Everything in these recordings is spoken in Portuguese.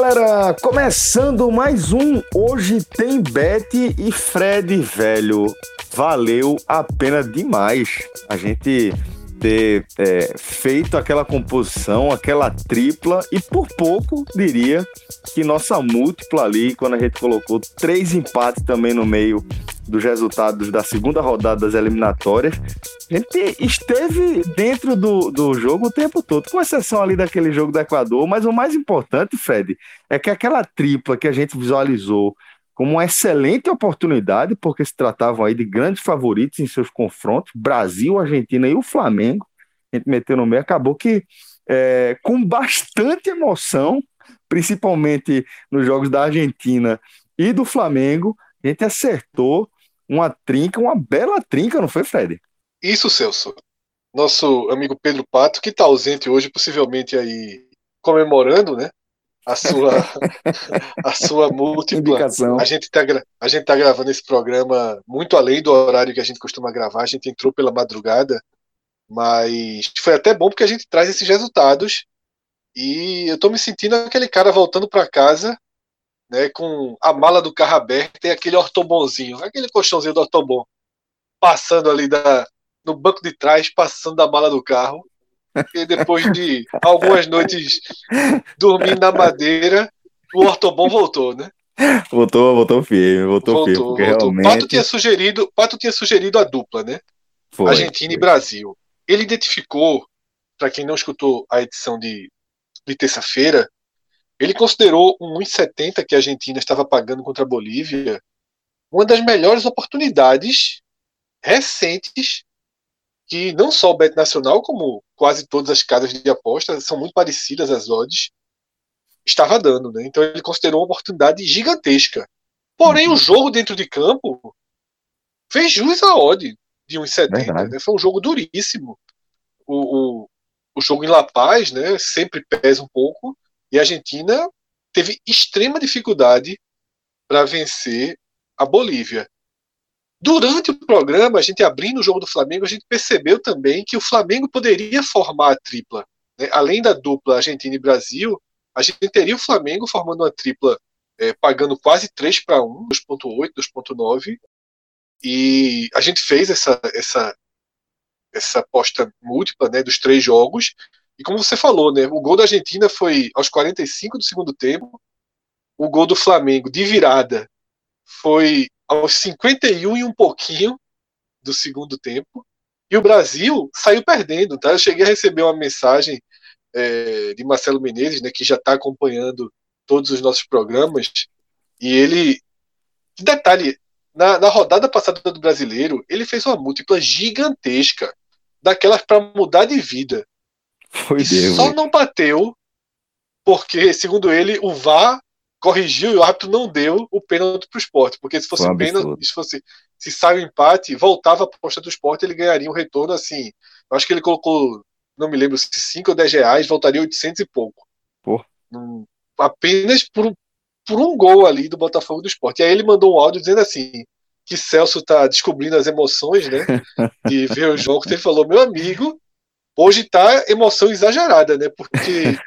Galera, começando mais um Hoje tem Beth e Fred, velho. Valeu a pena demais a gente ter é, feito aquela composição, aquela tripla, e por pouco diria que nossa múltipla ali, quando a gente colocou três empates também no meio dos resultados da segunda rodada das eliminatórias, a gente esteve dentro do, do jogo o tempo todo, com exceção ali daquele jogo do Equador, mas o mais importante, Fred, é que aquela tripla que a gente visualizou como uma excelente oportunidade, porque se tratavam aí de grandes favoritos em seus confrontos, Brasil, Argentina e o Flamengo, a gente meteu no meio, acabou que é, com bastante emoção, principalmente nos jogos da Argentina e do Flamengo, a gente acertou uma trinca, uma bela trinca, não foi, Fred? Isso, Celso. Nosso amigo Pedro Pato, que está ausente hoje, possivelmente aí comemorando, né? A sua, a sua múltipla. Indicação. A gente está a gente tá gravando esse programa muito além do horário que a gente costuma gravar. A gente entrou pela madrugada, mas foi até bom porque a gente traz esses resultados. E eu estou me sentindo aquele cara voltando para casa né, com a mala do carro aberta e aquele ortobonzinho, aquele colchãozinho do ortobon, passando ali da, no banco de trás, passando da mala do carro. E depois de algumas noites dormindo na madeira, o ortobon voltou, né? Voltou, voltou firme, voltou, voltou firme. Voltou. Realmente... Pato tinha sugerido, Pato tinha sugerido a dupla, né? Foi, Argentina foi. e Brasil. Ele identificou, para quem não escutou a edição de, de terça-feira, ele considerou um 1,70 que a Argentina estava pagando contra a Bolívia uma das melhores oportunidades recentes que não só o Bet Nacional, como quase todas as casas de apostas, são muito parecidas as odds, estava dando. Né? Então ele considerou uma oportunidade gigantesca. Porém, uhum. o jogo dentro de campo fez jus à odd de 1,70. Né? Foi um jogo duríssimo. O, o, o jogo em La Paz né, sempre pesa um pouco, e a Argentina teve extrema dificuldade para vencer a Bolívia. Durante o programa, a gente abrindo o jogo do Flamengo, a gente percebeu também que o Flamengo poderia formar a tripla. Né? Além da dupla Argentina e Brasil, a gente teria o Flamengo formando uma tripla é, pagando quase 3 para 1, 2.8, 2.9. E a gente fez essa, essa, essa aposta múltipla né, dos três jogos. E como você falou, né, o gol da Argentina foi aos 45 do segundo tempo. O gol do Flamengo de virada foi aos 51 e um pouquinho do segundo tempo. E o Brasil saiu perdendo, tá? Eu cheguei a receber uma mensagem é, de Marcelo Menezes, né, que já está acompanhando todos os nossos programas, e ele, detalhe, na, na rodada passada do Brasileiro, ele fez uma múltipla gigantesca, daquelas para mudar de vida. Foi e Deus. Só não bateu porque, segundo ele, o VAR corrigiu e o árbitro não deu o pênalti para o esporte. Porque se fosse um pênalti, se fosse se sai o empate, voltava a aposta do esporte, ele ganharia um retorno assim. Eu acho que ele colocou, não me lembro se 5 ou 10 reais, voltaria 800 e pouco. Um, apenas por, por um gol ali do Botafogo do esporte. E aí ele mandou um áudio dizendo assim: que Celso está descobrindo as emoções, né? De ver o jogo. Ele falou: meu amigo, hoje tá emoção exagerada, né? Porque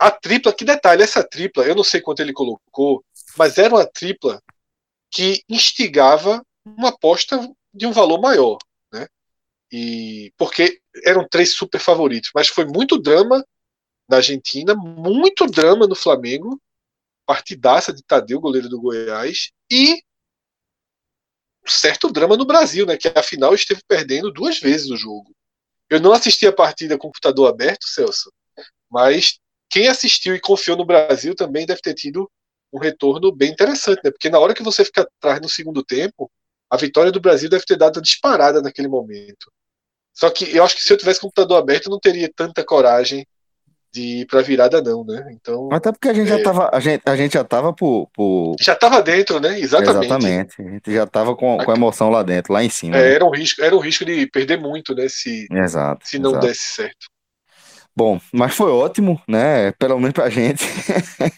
A tripla, que detalhe, essa tripla, eu não sei quanto ele colocou, mas era uma tripla que instigava uma aposta de um valor maior, né? E porque eram três super favoritos, mas foi muito drama na Argentina, muito drama no Flamengo, partidaça de Tadeu, goleiro do Goiás, e certo drama no Brasil, né? Que afinal esteve perdendo duas vezes o jogo. Eu não assisti a partida com o computador aberto, Celso, mas quem assistiu e confiou no Brasil também deve ter tido um retorno bem interessante, né? Porque na hora que você fica atrás no segundo tempo, a vitória do Brasil deve ter dado a disparada naquele momento. Só que eu acho que se eu tivesse computador aberto, eu não teria tanta coragem de ir pra virada, não, né? Então. Até porque a gente é... já tava. A gente, a gente já tava por, por. Já tava dentro, né? Exatamente. Exatamente. A gente já tava com, com a emoção lá dentro, lá em cima. É, né? era, um risco, era um risco de perder muito, né? Se, exato, se não exato. desse certo. Bom, mas foi ótimo, né? Pelo menos pra gente.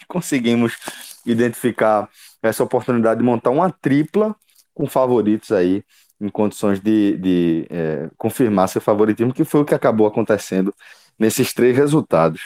Conseguimos identificar essa oportunidade de montar uma tripla com favoritos aí em condições de, de é, confirmar seu favoritismo, que foi o que acabou acontecendo nesses três resultados.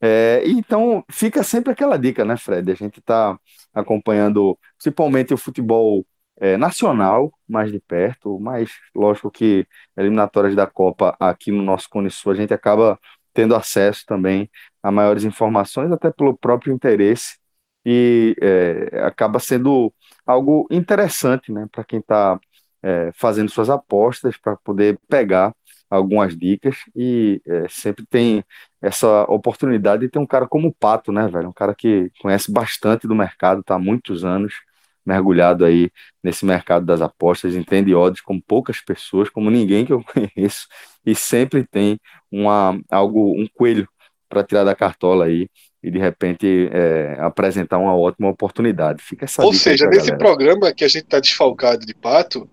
É, então fica sempre aquela dica, né, Fred? A gente está acompanhando principalmente o futebol é, nacional mais de perto, mas lógico que eliminatórias da Copa aqui no nosso Cone Sul a gente acaba tendo acesso também a maiores informações, até pelo próprio interesse, e é, acaba sendo algo interessante né, para quem está é, fazendo suas apostas, para poder pegar algumas dicas. E é, sempre tem essa oportunidade de ter um cara como o Pato, né, velho? Um cara que conhece bastante do mercado, está há muitos anos mergulhado aí nesse mercado das apostas, entende odds como poucas pessoas, como ninguém que eu conheço, e sempre tem uma, algo, um coelho para tirar da cartola aí e de repente é, apresentar uma ótima oportunidade. Fica essa Ou seja, nesse galera. programa que a gente está desfalcado de pato,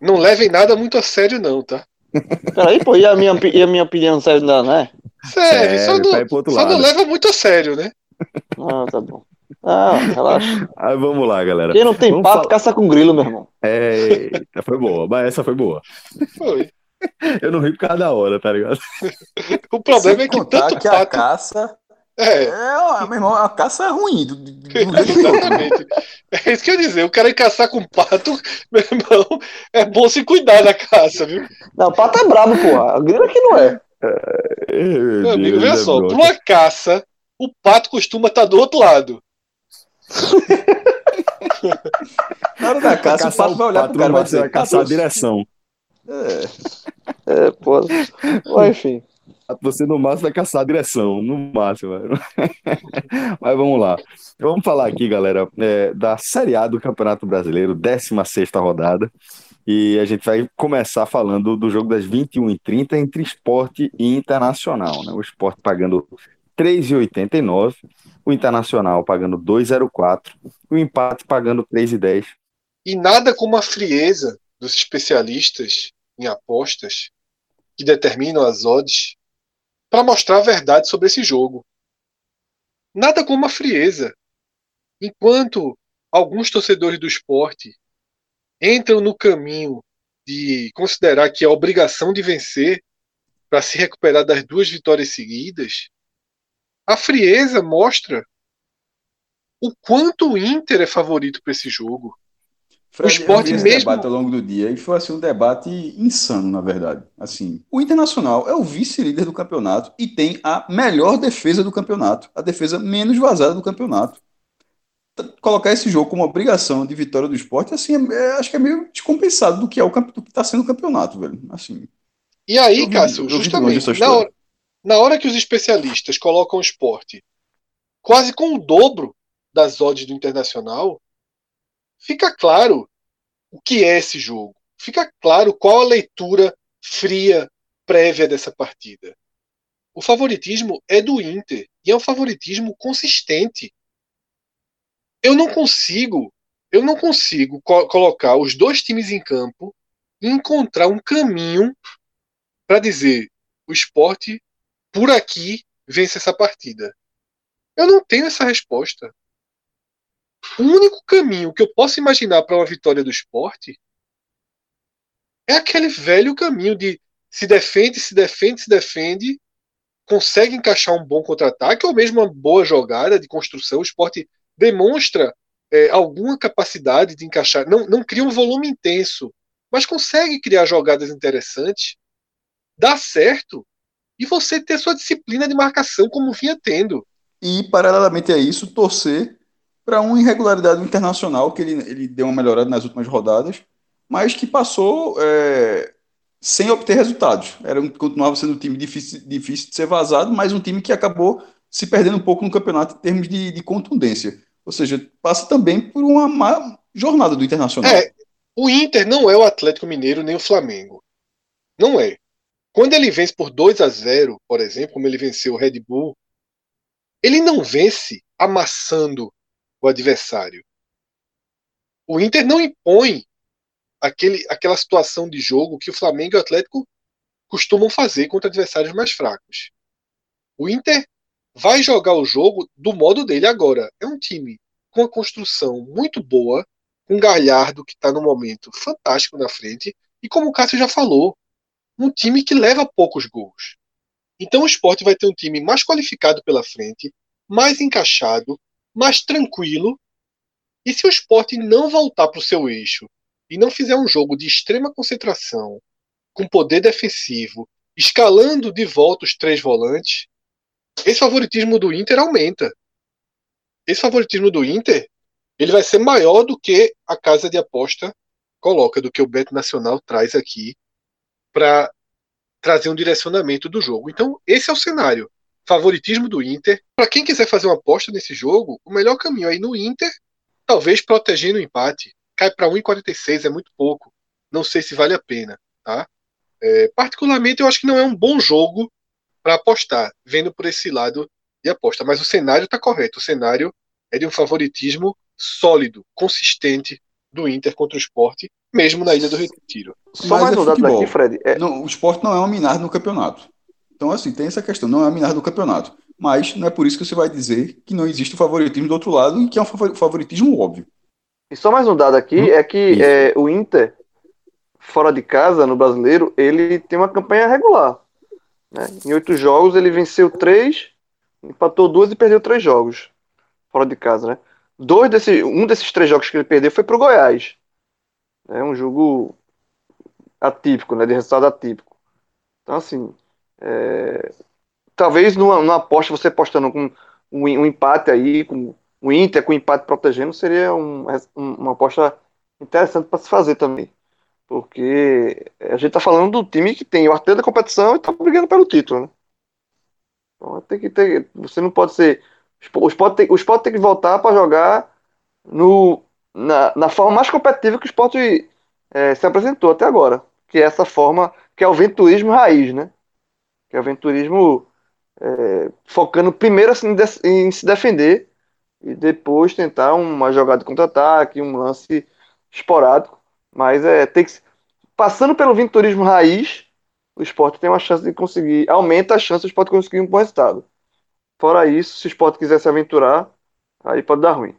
não levem nada muito a sério, não, tá? Peraí, pô, e a minha, e a minha opinião serve não, né? Serve, só, não, só não leva muito a sério, né? Ah, tá bom. Ah, relaxa. Aí vamos lá, galera. Quem não tem vamos pato, caça com grilo, meu irmão. É, foi boa, mas essa foi boa. Foi. Eu não ri por causa da hora, tá ligado? o problema é que tanto que pato... a caça é. é, meu irmão, a caça é ruim. Do, do Exatamente. É isso que eu ia dizer. O cara ir caçar com pato, meu irmão, é bom se cuidar da caça, viu? Não, pato é brabo, porra. A grila que não é. é meu amigo, veja só, pra uma caça, o pato costuma estar tá do outro lado. Na hora da caça, o pato vai olhar pro cara vai dizer, caçar a direção. É, é pô. enfim. Você no máximo vai caçar a direção, no máximo. Mas vamos lá. Vamos falar aqui, galera, é, da Série A do Campeonato Brasileiro, 16 rodada. E a gente vai começar falando do jogo das 21h30 entre esporte e internacional. Né? O esporte pagando 3,89, o internacional pagando 2,04, o empate pagando 3,10. E nada como a frieza dos especialistas em apostas que determinam as odds para mostrar a verdade sobre esse jogo. Nada como a frieza. Enquanto alguns torcedores do esporte entram no caminho de considerar que é obrigação de vencer para se recuperar das duas vitórias seguidas, a frieza mostra o quanto o Inter é favorito para esse jogo. Fred, o esporte mesmo. debate ao longo do dia e foi assim um debate insano, na verdade. Assim, o Internacional é o vice-líder do campeonato e tem a melhor defesa do campeonato, a defesa menos vazada do campeonato. Colocar esse jogo como obrigação de vitória do esporte, assim, é, é acho que é meio descompensado do que é o do que está sendo o campeonato, velho. Assim. E aí, Cássio, justamente na hora, na hora que os especialistas colocam o esporte quase com o dobro das odds do Internacional, fica claro o que é esse jogo. Fica claro qual a leitura fria prévia dessa partida. O favoritismo é do Inter e é um favoritismo consistente. Eu não consigo, eu não consigo co colocar os dois times em campo e encontrar um caminho para dizer o esporte por aqui vence essa partida. Eu não tenho essa resposta. O único caminho que eu posso imaginar para uma vitória do esporte é aquele velho caminho de se defende, se defende, se defende, consegue encaixar um bom contra-ataque ou mesmo uma boa jogada de construção. O esporte demonstra é, alguma capacidade de encaixar, não, não cria um volume intenso, mas consegue criar jogadas interessantes, dá certo, e você ter sua disciplina de marcação como vinha tendo. E, paralelamente a isso, torcer para uma irregularidade internacional, que ele, ele deu uma melhorada nas últimas rodadas, mas que passou é, sem obter resultados. Era continuava sendo um time difícil, difícil de ser vazado, mas um time que acabou se perdendo um pouco no campeonato em termos de, de contundência. Ou seja, passa também por uma má jornada do Internacional. É, o Inter não é o Atlético Mineiro nem o Flamengo. Não é. Quando ele vence por 2 a 0, por exemplo, como ele venceu o Red Bull, ele não vence amassando o adversário. O Inter não impõe aquele, aquela situação de jogo que o Flamengo e o Atlético costumam fazer contra adversários mais fracos. O Inter vai jogar o jogo do modo dele agora. É um time com uma construção muito boa, com Galhardo que está no momento fantástico na frente e como o Cássio já falou, um time que leva poucos gols. Então o esporte vai ter um time mais qualificado pela frente, mais encaixado, mais tranquilo. E se o esporte não voltar para o seu eixo e não fizer um jogo de extrema concentração, com poder defensivo, escalando de volta os três volantes, esse favoritismo do Inter aumenta. Esse favoritismo do Inter ele vai ser maior do que a casa de aposta coloca, do que o Bet Nacional traz aqui para trazer um direcionamento do jogo. Então, esse é o cenário. Favoritismo do Inter. Para quem quiser fazer uma aposta nesse jogo, o melhor caminho aí no Inter, talvez protegendo o empate. Cai para 1,46, é muito pouco. Não sei se vale a pena. Tá? É, particularmente, eu acho que não é um bom jogo para apostar, vendo por esse lado de aposta. Mas o cenário está correto. O cenário é de um favoritismo sólido, consistente do Inter contra o esporte, mesmo na Ilha do Retiro. Só mais é um dado daqui, Fred. É... Não, o esporte não é uma minar no campeonato. Então, assim, tem essa questão, não é uma minar no campeonato. Mas não é por isso que você vai dizer que não existe o favoritismo do outro lado e que é um favoritismo óbvio. E só mais um dado aqui hum? é que é, o Inter, fora de casa, no brasileiro, ele tem uma campanha regular. Né? Em oito jogos, ele venceu três, empatou duas e perdeu três jogos. Fora de casa, né? Dois desse, um desses três jogos que ele perdeu foi pro Goiás. É um jogo atípico, né? De resultado atípico. Então, assim, é, talvez numa, numa aposta, você apostando com um, um, empate aí, com o Inter com o empate protegendo, seria um, uma aposta interessante para se fazer também. Porque a gente está falando do time que tem o arteiro da competição e está brigando pelo título, né? Então tem que ter. Você não pode ser o Sport tem, o Sport tem que voltar para jogar no, na, na forma mais competitiva que o Sport é, se apresentou até agora. Que é essa forma, que é o venturismo raiz, né? Que é o venturismo é, focando primeiro assim, em se defender e depois tentar uma jogada de contra-ataque, um lance esporádico. Mas é, tem que, passando pelo venturismo raiz, o esporte tem uma chance de conseguir, aumenta a chance do esporte conseguir um bom resultado. Fora isso, se o esporte quiser se aventurar, aí pode dar ruim.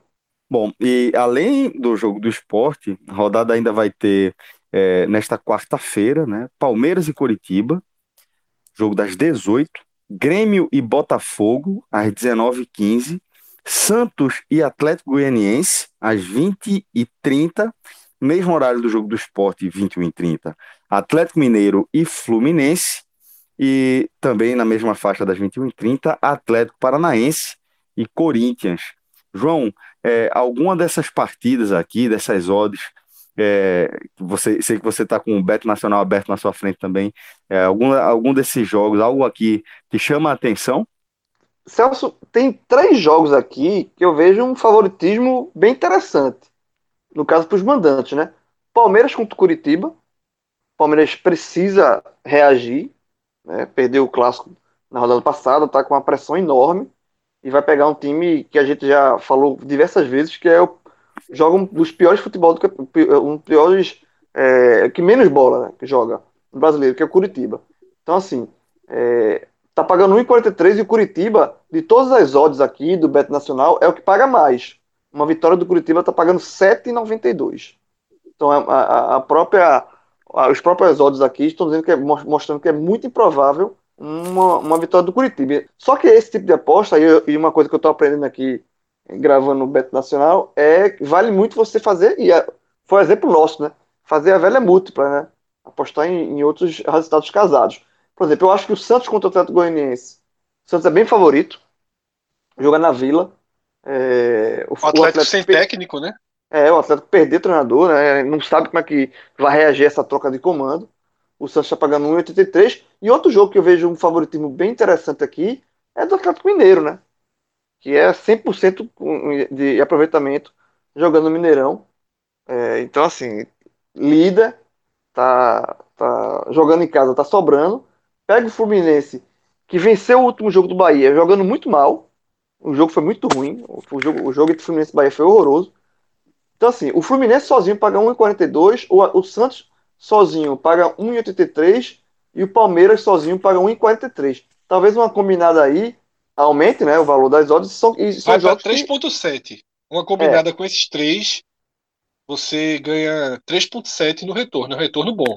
Bom, e além do jogo do esporte, a rodada ainda vai ter é, nesta quarta-feira, né? Palmeiras e Coritiba, jogo das 18, Grêmio e Botafogo, às 19h15, Santos e Atlético Goianiense, às 20h30, mesmo horário do jogo do esporte, 21h30, Atlético Mineiro e Fluminense, e também na mesma faixa das 21h30, Atlético Paranaense e Corinthians. João, é, alguma dessas partidas aqui, dessas odds, é, você, sei que você está com o Beto Nacional aberto na sua frente também, é, algum, algum desses jogos, algo aqui que chama a atenção? Celso, tem três jogos aqui que eu vejo um favoritismo bem interessante. No caso, para os mandantes, né? Palmeiras contra o Curitiba. Palmeiras precisa reagir né? Perdeu o clássico na rodada passada, está com uma pressão enorme e vai pegar um time que a gente já falou diversas vezes que é o joga um dos piores futebol do um dos piores é, que menos bola né, que joga no brasileiro, que é o Curitiba. Então assim, é, tá pagando 1,43 e o Curitiba, de todas as odds aqui do Beto Nacional, é o que paga mais. Uma vitória do Curitiba tá pagando 7,92. Então a, a, a própria os próprios odds aqui estão dizendo que é, mostrando que é muito improvável uma, uma vitória do Curitiba. Só que esse tipo de aposta, e, uma coisa que eu estou aprendendo aqui, gravando no Beto Nacional, é que vale muito você fazer, e é, foi exemplo nosso, né? Fazer a velha múltipla, né? Apostar em, em outros resultados casados. Por exemplo, eu acho que o Santos contra o Atlético Goianiense, o Santos é bem favorito, joga na Vila. É, o, o Atlético, o Atlético sem técnico, né? É, o Atlético perder treinador, né? Não sabe como é que vai reagir essa troca de comando. O Santos está pagando 1,83. E outro jogo que eu vejo um favoritismo bem interessante aqui é do Atlético Mineiro, né? que é 100% de aproveitamento jogando Mineirão. É, então, assim, lida, tá, tá jogando em casa, tá sobrando. Pega o Fluminense, que venceu o último jogo do Bahia, jogando muito mal. O jogo foi muito ruim. O jogo, o jogo entre Fluminense e Bahia foi horroroso. Então, assim, o Fluminense sozinho paga 1,42, o, o Santos sozinho paga 1,83 e o Palmeiras sozinho paga 1,43. Talvez uma combinada aí aumente né, o valor das odds. São, e são Vai para 3,7. Que... Uma combinada é. com esses três, você ganha 3,7 no retorno. É um retorno bom.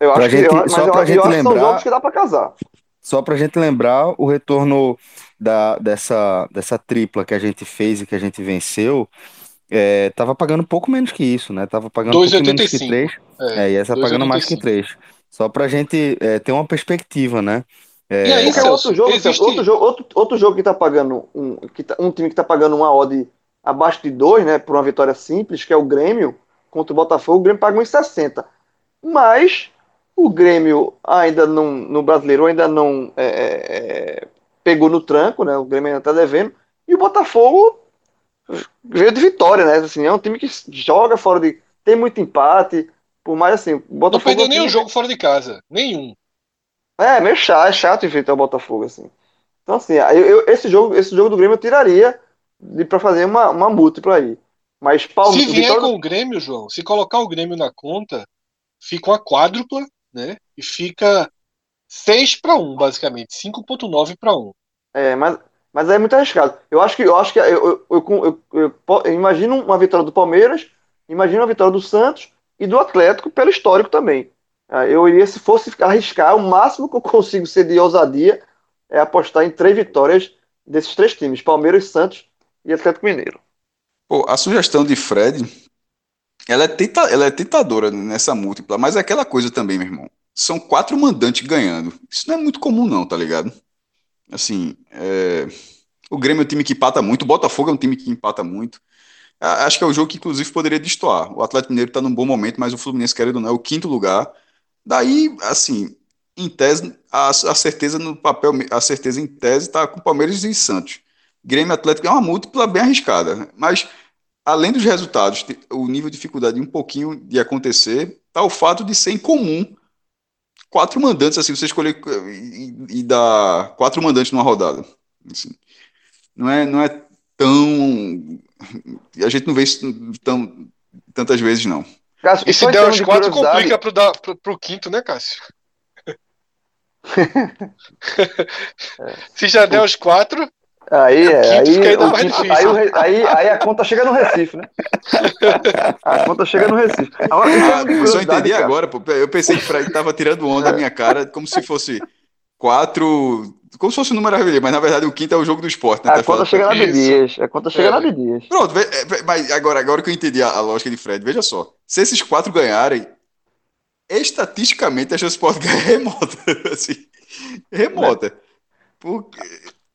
Eu acho pra que, gente, eu, mas só eu, pra eu, gente eu lembrar, são jogos que dá para casar. Só para a gente lembrar, o retorno da, dessa, dessa tripla que a gente fez e que a gente venceu, é, tava pagando um pouco menos que isso, né? Tava pagando 2, um pouco menos que 3. É, é, e essa 2, pagando 85. mais que 3. Só pra gente é, ter uma perspectiva, né? É, e aí, Celso, outro jogo, existe... outro jogo, outro, outro jogo que tá pagando um, que tá, um time que tá pagando uma odd abaixo de 2, né, por uma vitória simples, que é o Grêmio contra o Botafogo, o Grêmio paga 1,60. Mas o Grêmio ainda não, no brasileiro ainda não é, é, é, pegou no tranco, né? O Grêmio ainda tá devendo. E o Botafogo veio de vitória, né? Assim, é um time que joga fora de. tem muito empate. Por mais assim. Botafogo não perdeu nenhum jogo fora de casa. Nenhum. É, meio chato, é chato enfrentar o Botafogo, assim. Então, assim, eu, eu, esse, jogo, esse jogo do Grêmio eu tiraria de, pra fazer uma, uma múltipla aí. Mas. Se vier vitória... com o Grêmio, João, se colocar o Grêmio na conta, fica uma quádrupla, né? E fica 6 para 1, basicamente. 5.9 para 1. É, mas mas é muito arriscado. Eu acho que eu acho que eu, eu, eu, eu, imagino uma vitória do Palmeiras, imagino uma vitória do Santos e do Atlético pelo histórico também. Ah, eu iria, se fosse arriscar, o máximo que eu consigo ser de ousadia é apostar em três vitórias desses três times: Palmeiras, Santos e Atlético Mineiro. Pô, a sugestão de Fred, ela é, tenta, ela é tentadora nessa múltipla, mas é aquela coisa também, meu irmão. São quatro mandantes ganhando. Isso não é muito comum, não, tá ligado? Assim, é... o Grêmio é um time que empata muito, o Botafogo é um time que empata muito. Acho que é o jogo que, inclusive, poderia destoar. O Atlético Mineiro está num bom momento, mas o Fluminense, querendo ou não, é o quinto lugar. Daí, assim, em tese, a, a certeza no papel, a certeza em tese está com Palmeiras e Santos. Grêmio Atlético é uma múltipla bem arriscada, mas além dos resultados, o nível de dificuldade um pouquinho de acontecer, está o fato de ser incomum quatro mandantes, assim, você escolher e, e dar quatro mandantes numa rodada. Assim, não, é, não é tão. A gente não vê isso tão, tantas vezes, não. Cássio, e se der os quatro, complica pro, dar, pro, pro quinto, né, Cássio? se já der os quatro, Aí é, aí, aí, aí, aí, a conta chega no Recife, né? A conta chega no Recife. Agora, ah, só entendi cara. agora, pô. Eu pensei que o Fred tava tirando onda da minha cara, como se fosse quatro. Como se fosse o número mas na verdade o quinto é o jogo do esporte, né? A tá conta chega na Bidias. A conta chega é. na Bidias. Pronto, é, mas agora, agora que eu entendi a, a lógica de Fred, veja só. Se esses quatro ganharem, estatisticamente a chance pode ganhar remota. Assim, remota. Porque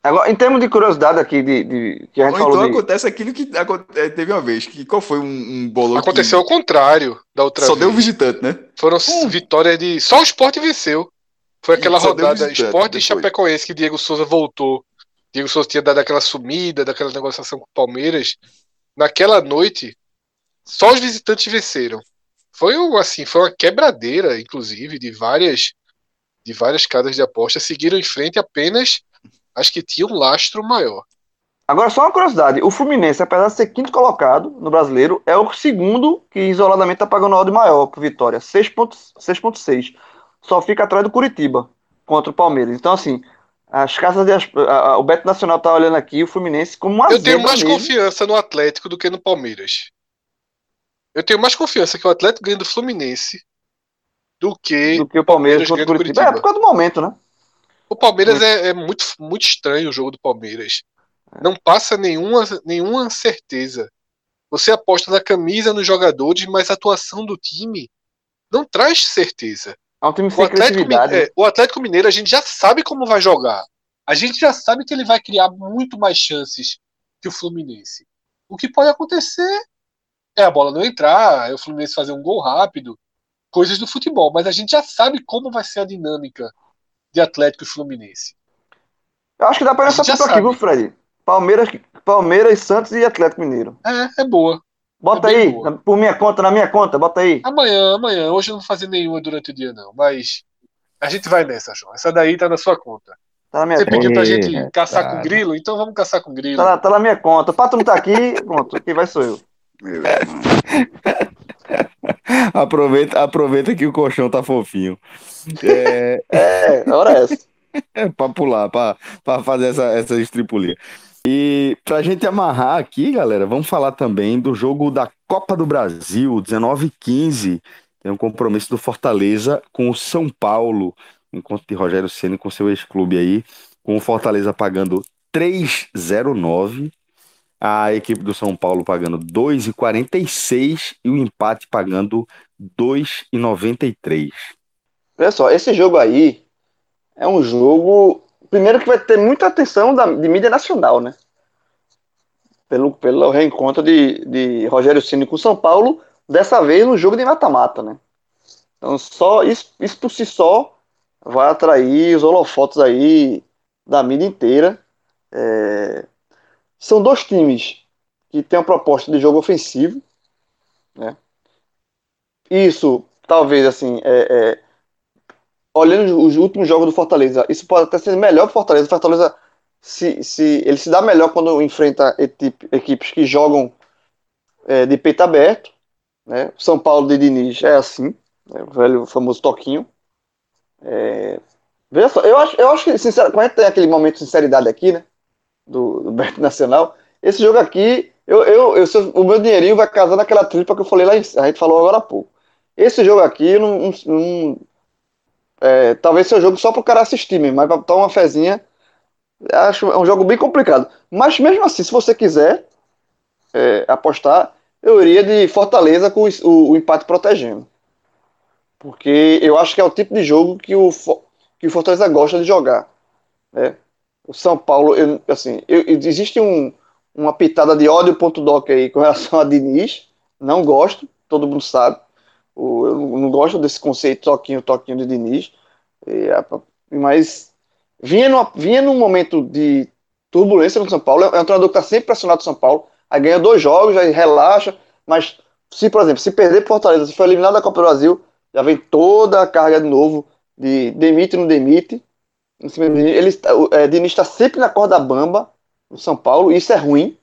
Agora, em termos de curiosidade aqui, de, de que a gente Ou falou então de... acontece aquilo que é, teve uma vez, que qual foi um, um bolo Aconteceu que... ao contrário da outra Só vez. deu visitante, né? Foram hum. vitórias de... Só o Sport venceu. Foi aquela rodada Sport e Chapecoense que Diego Souza voltou. Diego Souza tinha dado aquela sumida, daquela negociação com o Palmeiras. Naquela noite, só os visitantes venceram. Foi assim, foi uma quebradeira, inclusive, de várias de várias casas de aposta. Seguiram em frente apenas acho que tinha um lastro maior. Agora, só uma curiosidade: o Fluminense, apesar de ser quinto colocado no brasileiro, é o segundo que isoladamente está pagando odd maior por vitória, 6,6. Só fica atrás do Curitiba contra o Palmeiras. Então, assim, as casas de, a, a, o Beto Nacional está olhando aqui o Fluminense como uma Eu tenho mais mesmo. confiança no Atlético do que no Palmeiras. Eu tenho mais confiança que o Atlético ganhe do Fluminense do que, do que o Palmeiras, Palmeiras contra o Curitiba. Curitiba. É, por causa do momento, né? O Palmeiras é, é, muito, muito estranho o jogo do Palmeiras. Não passa nenhuma, nenhuma certeza. Você aposta na camisa, nos jogadores, mas a atuação do time não traz certeza. É um time sem o Atlético, é, o Atlético Mineiro a gente já sabe como vai jogar. A gente já sabe que ele vai criar muito mais chances que o Fluminense. O que pode acontecer é a bola não entrar, é o Fluminense fazer um gol rápido, coisas do futebol, mas a gente já sabe como vai ser a dinâmica de Atlético e Fluminense. Eu acho que dá para essa aqui, viu, Fred? Palmeiras, Palmeiras, Santos e Atlético Mineiro. É, é boa. Bota é aí, boa. por minha conta, na minha conta, bota aí. Amanhã, amanhã. Hoje eu não vou fazer nenhuma durante o dia, não. Mas a gente vai nessa, João. Essa daí tá na sua conta. Tá na minha Você conta. pediu pra gente é, caçar com grilo, então vamos caçar com grilo. Tá, tá na minha conta. O pato não tá aqui, pronto. Quem vai sou eu. aproveita, aproveita que o colchão tá fofinho. É, é hora é essa. É pra pular, pra, pra fazer essa, essa estripulia. E pra gente amarrar aqui, galera, vamos falar também do jogo da Copa do Brasil, 19 e 15. Tem um compromisso do Fortaleza com o São Paulo, enquanto de Rogério Ceni com seu ex-clube aí, com o Fortaleza pagando 3,09, a equipe do São Paulo pagando 2,46 e o empate pagando 2,93. Olha só, esse jogo aí é um jogo primeiro que vai ter muita atenção da, de mídia nacional, né? Pelo, pelo reencontro de, de Rogério Ceni com São Paulo, dessa vez no jogo de mata-mata, né? Então, só isso, isso por si só vai atrair os holofotes aí da mídia inteira. É... São dois times que têm uma proposta de jogo ofensivo, né? Isso, talvez, assim, é, é olhando os últimos jogos do Fortaleza, isso pode até ser melhor para o Fortaleza. O Fortaleza se, se, ele se dá melhor quando enfrenta equipes que jogam é, de peito aberto. Né? São Paulo de Diniz é assim, né? o velho famoso toquinho. É, veja só, eu acho, eu acho que, sincero, quando a gente tem aquele momento de sinceridade aqui, né? Do, do Beto Nacional, esse jogo aqui, eu, eu, eu, o meu dinheirinho vai casar naquela tripa que eu falei lá, a gente falou agora há pouco. Esse jogo aqui, não, não é, talvez seja um jogo só para o cara assistir mesmo, mas para botar uma fezinha, acho é um jogo bem complicado. Mas mesmo assim, se você quiser é, apostar, eu iria de Fortaleza com o, o, empate protegendo. Porque eu acho que é o tipo de jogo que o, que o Fortaleza gosta de jogar. Né? O São Paulo, eu, assim, eu, existe um, uma pitada de ódio.doc aí com relação a Diniz. Não gosto, todo mundo sabe. Eu não gosto desse conceito toquinho, toquinho de Diniz. Mas vinha, numa, vinha num momento de turbulência no São Paulo. É um treinador que está sempre pressionado no São Paulo. Aí ganha dois jogos, aí relaxa. Mas se, por exemplo, se perder Fortaleza, se for eliminado da Copa do Brasil, já vem toda a carga de novo de demite não demite. Ele, é, Diniz está sempre na corda bamba no São Paulo, e isso é ruim.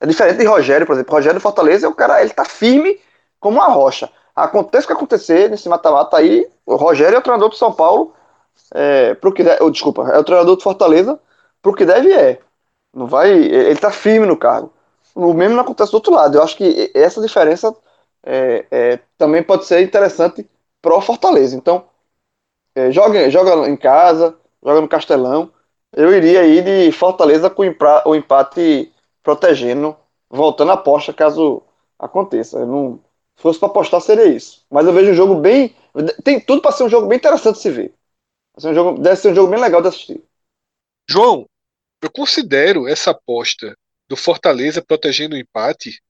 É diferente de Rogério, por exemplo. Rogério Fortaleza é o cara, ele tá firme como uma rocha. Acontece o que acontecer nesse mata-mata aí, o Rogério é o treinador do São Paulo, é, pro que deve, desculpa, é o treinador do Fortaleza, pro que deve é. Não vai, ele tá firme no cargo. O mesmo não acontece do outro lado. Eu acho que essa diferença é, é, também pode ser interessante pro Fortaleza. Então, é, joga, joga em casa, joga no Castelão. Eu iria aí de Fortaleza com o empate protegendo, voltando a aposta caso aconteça. Eu não, se fosse para apostar, seria isso. Mas eu vejo um jogo bem. Tem tudo para ser um jogo bem interessante de se ver. Ser, um jogo, deve ser um jogo bem legal de assistir. João, eu considero essa aposta do Fortaleza protegendo o empate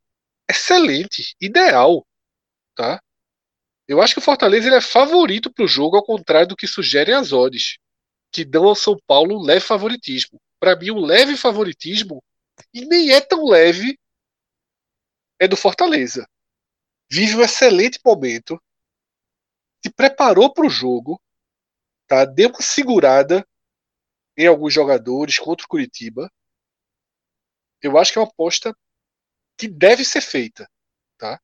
excelente, ideal, tá? Eu acho que o Fortaleza ele é favorito para o jogo, ao contrário do que sugerem as odds, que dão ao São Paulo um leve favoritismo. Para mim, um leve favoritismo, e nem é tão leve, é do Fortaleza vive um excelente momento, se preparou para o jogo, tá? deu uma segurada em alguns jogadores contra o Curitiba. Eu acho que é uma aposta que deve ser feita. Tá?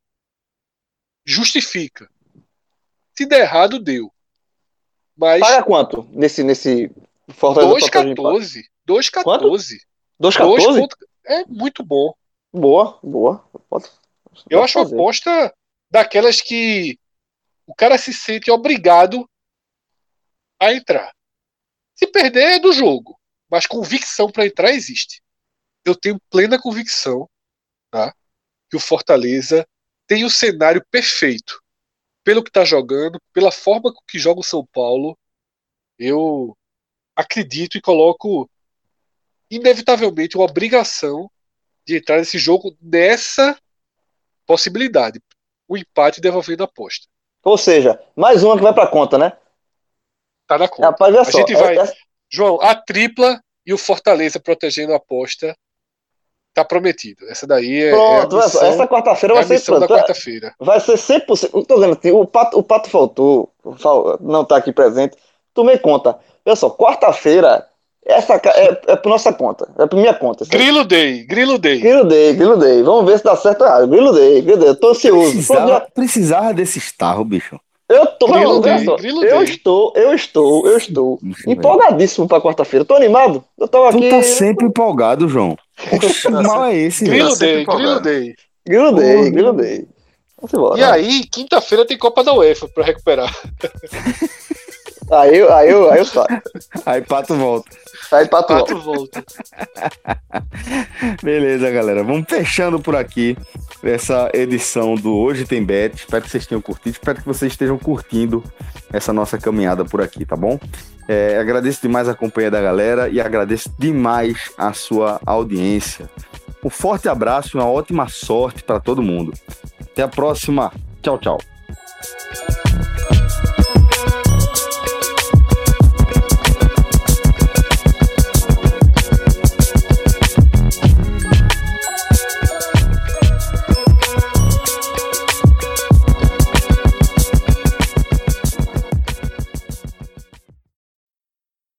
Justifica. Se der errado, deu. Mas. Paga quanto nesse. nesse 2,14. 2,14. 2,14? É muito bom. Boa, boa. Pode, eu acho fazer. uma aposta daquelas que o cara se sente obrigado a entrar. Se perder é do jogo, mas convicção para entrar existe. Eu tenho plena convicção tá, que o Fortaleza tem o cenário perfeito. Pelo que está jogando, pela forma que joga o São Paulo, eu acredito e coloco inevitavelmente uma obrigação de entrar nesse jogo nessa possibilidade. O empate devolvendo a aposta. Ou seja, mais uma que vai para conta, né? Tá na conta. Rapaz, a só, gente vai. É... João, a tripla e o Fortaleza protegendo a aposta Tá prometido. Essa daí é. Pronto, é missão, essa quarta-feira vai é ser pronto. quarta-feira. Vai ser 100%. Tô dizendo assim, o Pato, o Pato faltou, não tá aqui presente. Tu me conta. Pessoal, quarta-feira, essa é, é por nossa conta. É por minha conta. Grilo Day, Grilo Day. Grilo Day, Grilo Day. Vamos ver se dá certo ou errado. Grilo Day, Grilo Day. Eu tô ansioso. Precisava, precisava desse estarro, bicho. Eu tô, não, Day, só, eu estou, eu estou, eu estou empolgadíssimo para quarta-feira. Tô animado. Eu tô aqui. Tu tá sempre empolgado, João. O mal é esse. Grilo Day, Grilo Day. Grilo Day, Grilo Day. E aí, quinta-feira tem Copa da UEFA para recuperar. Aí, eu, aí, eu, aí eu saio. Aí Pato volta. Aí Pato, Pato volta. Beleza, galera. Vamos fechando por aqui essa edição do Hoje Tem Bet. Espero que vocês tenham curtido. Espero que vocês estejam curtindo essa nossa caminhada por aqui, tá bom? É, agradeço demais a companhia da galera e agradeço demais a sua audiência. Um forte abraço e uma ótima sorte para todo mundo. Até a próxima. Tchau, tchau.